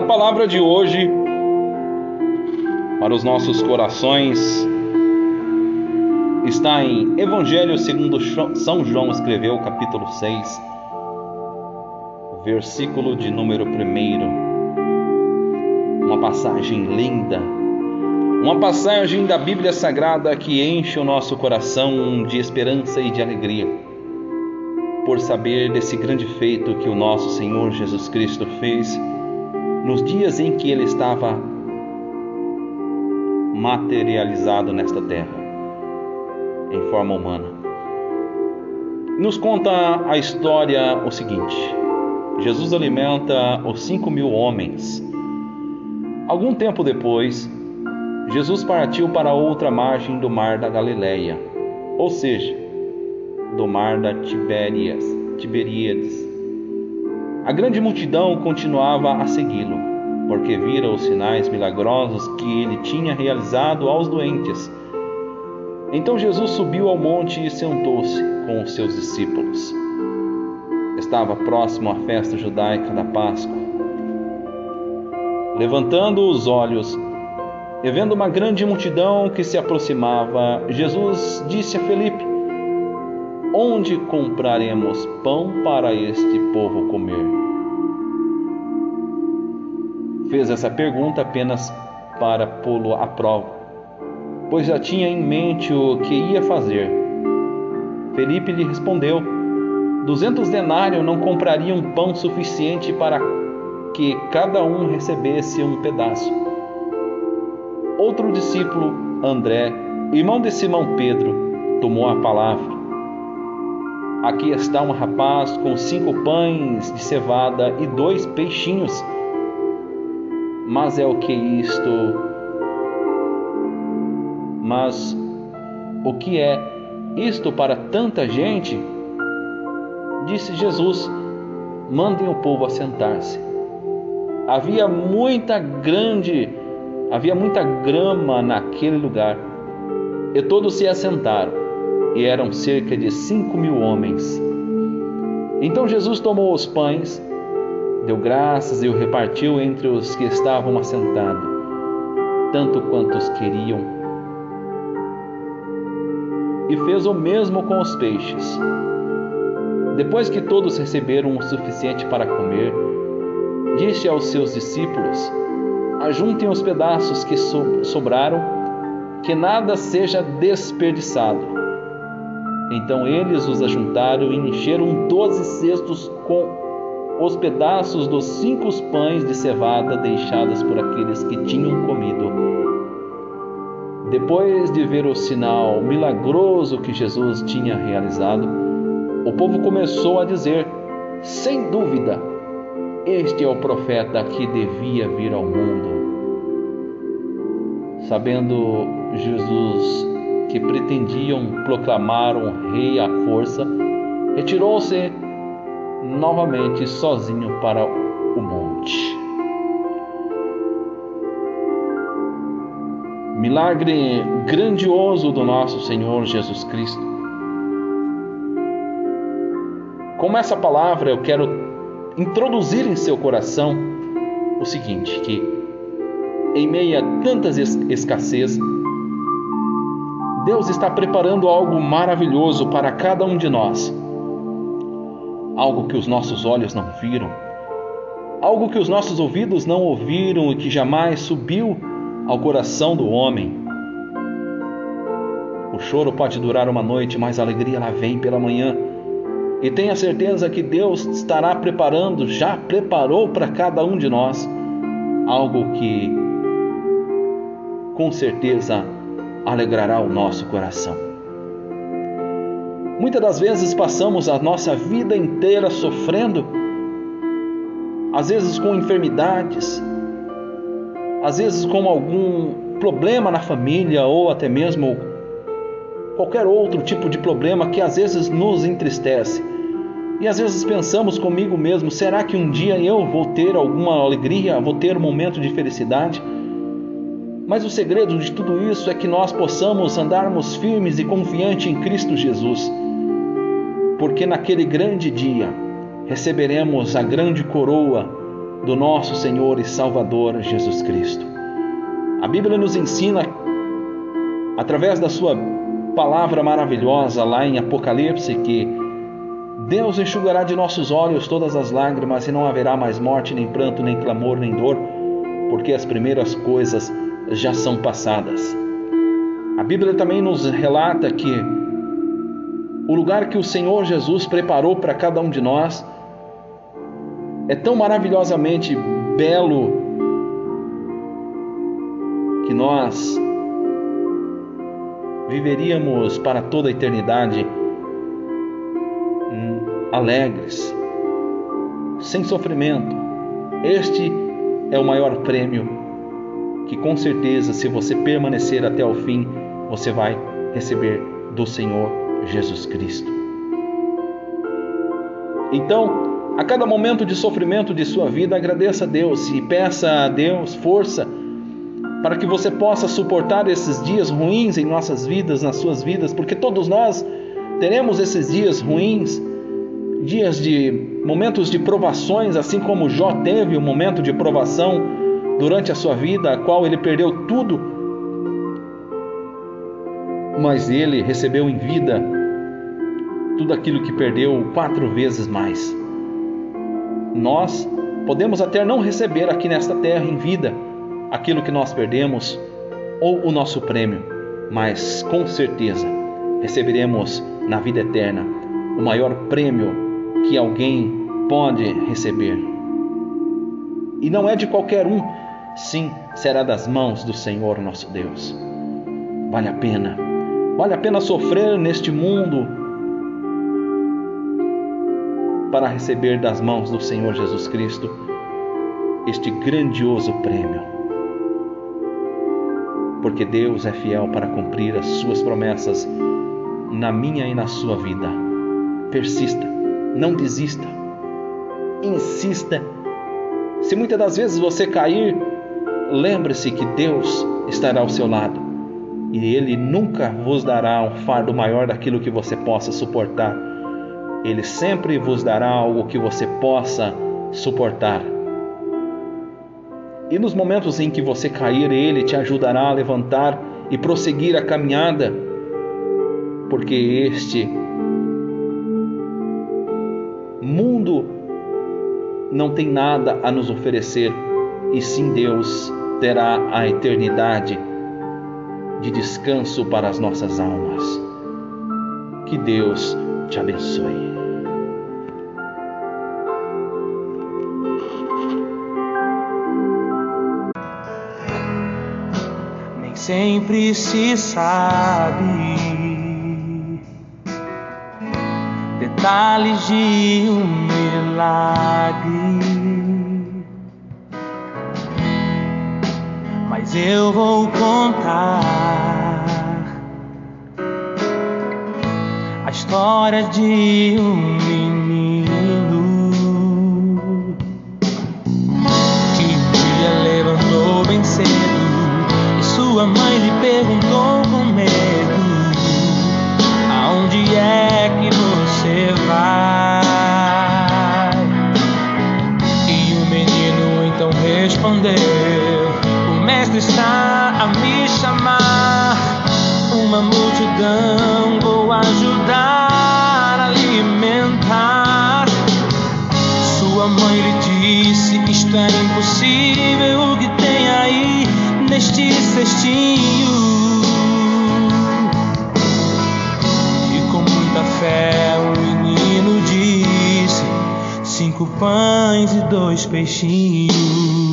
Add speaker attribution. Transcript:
Speaker 1: A palavra de hoje para os nossos corações está em Evangelho segundo São João escreveu, capítulo 6, versículo de número 1. Uma passagem linda, uma passagem da Bíblia Sagrada que enche o nosso coração de esperança e de alegria, por saber desse grande feito que o nosso Senhor Jesus Cristo fez nos dias em que ele estava materializado nesta terra, em forma humana. Nos conta a história o seguinte: Jesus alimenta os cinco mil homens. Algum tempo depois, Jesus partiu para outra margem do mar da Galileia, ou seja, do mar da Tibérias, Tiberíades. A grande multidão continuava a segui-lo, porque vira os sinais milagrosos que ele tinha realizado aos doentes. Então Jesus subiu ao monte e sentou-se com os seus discípulos. Estava próximo à festa judaica da Páscoa. Levantando os olhos e vendo uma grande multidão que se aproximava, Jesus disse a Felipe: Onde compraremos pão para este povo comer? fez essa pergunta apenas para pô-lo à prova, pois já tinha em mente o que ia fazer. Felipe lhe respondeu: Duzentos denários não comprariam pão suficiente para que cada um recebesse um pedaço. Outro discípulo, André, irmão de Simão Pedro, tomou a palavra. Aqui está um rapaz com cinco pães de cevada e dois peixinhos mas é o que isto. Mas o que é isto para tanta gente? Disse Jesus: mandem o povo assentar-se. Havia muita grande, havia muita grama naquele lugar. E todos se assentaram, e eram cerca de cinco mil homens. Então Jesus tomou os pães, deu graças e o repartiu entre os que estavam assentados, tanto quantos queriam. E fez o mesmo com os peixes. Depois que todos receberam o suficiente para comer, disse aos seus discípulos: Ajuntem os pedaços que sobraram, que nada seja desperdiçado. Então eles os ajuntaram e encheram doze cestos com os pedaços dos cinco pães de cevada deixados por aqueles que tinham comido. Depois de ver o sinal milagroso que Jesus tinha realizado, o povo começou a dizer: sem dúvida, este é o profeta que devia vir ao mundo. Sabendo Jesus que pretendiam proclamar um rei à força, retirou-se novamente sozinho para o monte. Milagre grandioso do nosso Senhor Jesus Cristo. Com essa palavra eu quero introduzir em seu coração o seguinte: que em meio a tantas escassez, Deus está preparando algo maravilhoso para cada um de nós algo que os nossos olhos não viram, algo que os nossos ouvidos não ouviram e que jamais subiu ao coração do homem. O choro pode durar uma noite, mas a alegria ela vem pela manhã. E tenha certeza que Deus estará preparando, já preparou para cada um de nós algo que com certeza alegrará o nosso coração. Muitas das vezes passamos a nossa vida inteira sofrendo, às vezes com enfermidades, às vezes com algum problema na família ou até mesmo qualquer outro tipo de problema que às vezes nos entristece. E às vezes pensamos comigo mesmo: será que um dia eu vou ter alguma alegria, vou ter um momento de felicidade? Mas o segredo de tudo isso é que nós possamos andarmos firmes e confiantes em Cristo Jesus porque naquele grande dia receberemos a grande coroa do nosso Senhor e Salvador Jesus Cristo. A Bíblia nos ensina, através da Sua palavra maravilhosa lá em Apocalipse, que Deus enxugará de nossos olhos todas as lágrimas e não haverá mais morte, nem pranto, nem clamor, nem dor, porque as primeiras coisas já são passadas. A Bíblia também nos relata que o lugar que o Senhor Jesus preparou para cada um de nós é tão maravilhosamente belo que nós viveríamos para toda a eternidade hum, alegres, sem sofrimento. Este é o maior prêmio que, com certeza, se você permanecer até o fim, você vai receber do Senhor Jesus Cristo. Então, a cada momento de sofrimento de sua vida, agradeça a Deus e peça a Deus força para que você possa suportar esses dias ruins em nossas vidas, nas suas vidas, porque todos nós teremos esses dias ruins, dias de momentos de provações, assim como Jó teve um momento de provação durante a sua vida, a qual ele perdeu tudo, mas ele recebeu em vida tudo aquilo que perdeu quatro vezes mais. Nós podemos até não receber aqui nesta terra em vida aquilo que nós perdemos ou o nosso prêmio, mas com certeza receberemos na vida eterna o maior prêmio que alguém pode receber. E não é de qualquer um, sim, será das mãos do Senhor nosso Deus. Vale a pena, vale a pena sofrer neste mundo para receber das mãos do Senhor Jesus Cristo este grandioso prêmio porque Deus é fiel para cumprir as suas promessas na minha e na sua vida. Persista, não desista, insista. Se muitas das vezes você cair, lembre-se que Deus estará ao seu lado e Ele nunca vos dará um fardo maior daquilo que você possa suportar. Ele sempre vos dará algo que você possa suportar. E nos momentos em que você cair, Ele te ajudará a levantar e prosseguir a caminhada, porque este mundo não tem nada a nos oferecer, e sim Deus terá a eternidade de descanso para as nossas almas. Que Deus te abençoe.
Speaker 2: sempre se sabe detalhes de um milagre. Mas eu vou contar a história de um menino que um dia levantou bem cedo sua mãe lhe perguntou com medo: Aonde é que você vai? E o menino então respondeu: multidão vou ajudar a alimentar. Sua mãe lhe disse: Isto é impossível. O que tem aí? neste cestinho. E com muita fé o menino disse: Cinco pães e dois peixinhos.